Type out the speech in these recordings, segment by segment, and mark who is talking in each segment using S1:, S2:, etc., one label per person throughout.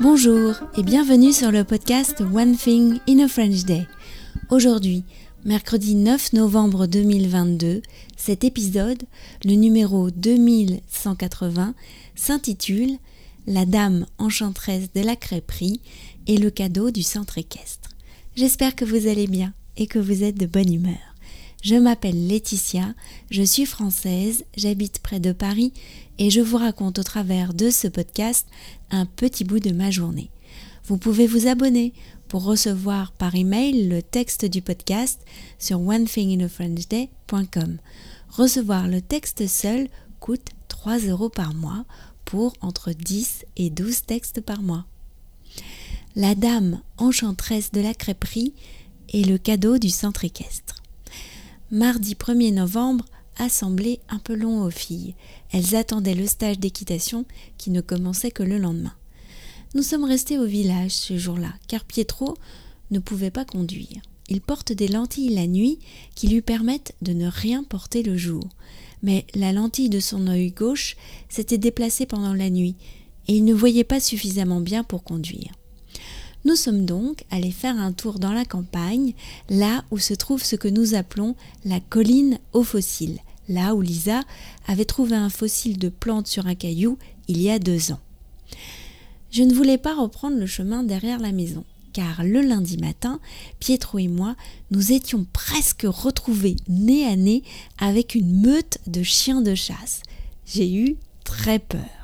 S1: Bonjour et bienvenue sur le podcast One Thing in a French Day. Aujourd'hui, mercredi 9 novembre 2022, cet épisode, le numéro 2180, s'intitule La Dame enchanteresse de la crêperie et le cadeau du centre équestre. J'espère que vous allez bien et que vous êtes de bonne humeur. Je m'appelle Laetitia, je suis française, j'habite près de Paris et je vous raconte au travers de ce podcast un petit bout de ma journée. Vous pouvez vous abonner pour recevoir par email le texte du podcast sur onethinginafrenchday.com. Recevoir le texte seul coûte 3 euros par mois pour entre 10 et 12 textes par mois. La dame enchanteresse de la crêperie est le cadeau du centre équestre mardi 1er novembre a semblé un peu long aux filles. Elles attendaient le stage d'équitation qui ne commençait que le lendemain. Nous sommes restés au village ce jour-là, car Pietro ne pouvait pas conduire. Il porte des lentilles la nuit qui lui permettent de ne rien porter le jour. Mais la lentille de son œil gauche s'était déplacée pendant la nuit, et il ne voyait pas suffisamment bien pour conduire. Nous sommes donc allés faire un tour dans la campagne, là où se trouve ce que nous appelons la colline aux fossiles, là où Lisa avait trouvé un fossile de plante sur un caillou il y a deux ans. Je ne voulais pas reprendre le chemin derrière la maison, car le lundi matin, Pietro et moi, nous étions presque retrouvés nez à nez avec une meute de chiens de chasse. J'ai eu très peur.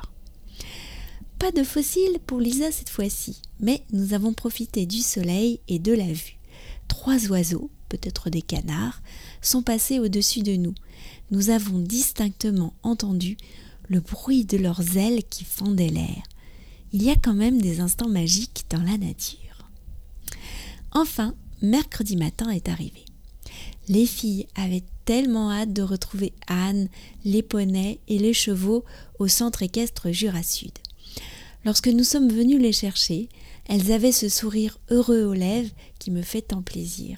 S1: Pas de fossiles pour Lisa cette fois-ci, mais nous avons profité du soleil et de la vue. Trois oiseaux, peut-être des canards, sont passés au-dessus de nous. Nous avons distinctement entendu le bruit de leurs ailes qui fendaient l'air. Il y a quand même des instants magiques dans la nature. Enfin, mercredi matin est arrivé. Les filles avaient tellement hâte de retrouver Anne, les poneys et les chevaux au centre équestre Jura Sud. Lorsque nous sommes venus les chercher, elles avaient ce sourire heureux aux lèvres qui me fait tant plaisir.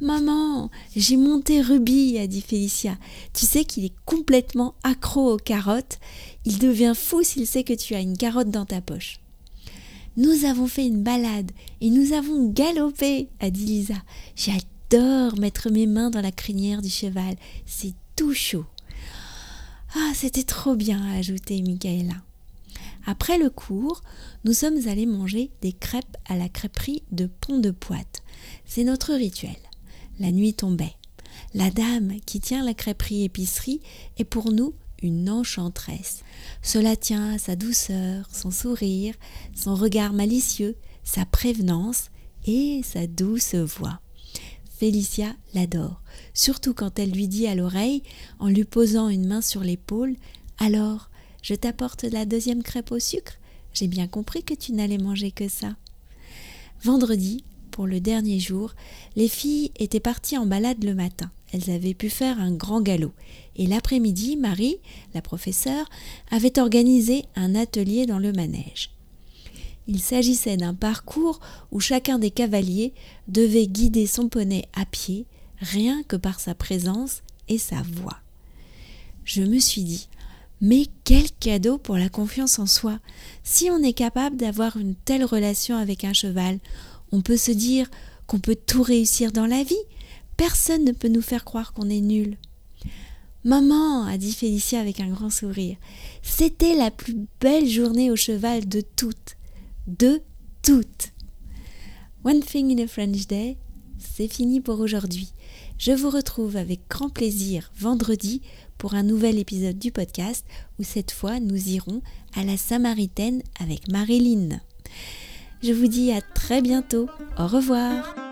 S1: Maman, j'ai monté Ruby, a dit Félicia. Tu sais qu'il est complètement accro aux carottes. Il devient fou s'il sait que tu as une carotte dans ta poche. Nous avons fait une balade et nous avons galopé, a dit Lisa. J'adore mettre mes mains dans la crinière du cheval. C'est tout chaud. Ah, c'était trop bien, a ajouté Michaela. Après le cours, nous sommes allés manger des crêpes à la crêperie de Pont de Poite. C'est notre rituel. La nuit tombait. La dame qui tient la crêperie épicerie est pour nous une enchanteresse. Cela tient à sa douceur, son sourire, son regard malicieux, sa prévenance et sa douce voix. Félicia l'adore, surtout quand elle lui dit à l'oreille, en lui posant une main sur l'épaule Alors, je t'apporte la deuxième crêpe au sucre. J'ai bien compris que tu n'allais manger que ça. Vendredi, pour le dernier jour, les filles étaient parties en balade le matin. Elles avaient pu faire un grand galop. Et l'après-midi, Marie, la professeure, avait organisé un atelier dans le manège. Il s'agissait d'un parcours où chacun des cavaliers devait guider son poney à pied, rien que par sa présence et sa voix. Je me suis dit, mais quel cadeau pour la confiance en soi. Si on est capable d'avoir une telle relation avec un cheval, on peut se dire qu'on peut tout réussir dans la vie. Personne ne peut nous faire croire qu'on est nul. Maman, a dit Félicia avec un grand sourire, c'était la plus belle journée au cheval de toutes. De toutes. One thing in a French day, c'est fini pour aujourd'hui. Je vous retrouve avec grand plaisir vendredi pour un nouvel épisode du podcast où cette fois nous irons à la Samaritaine avec Marilyn. Je vous dis à très bientôt. Au revoir.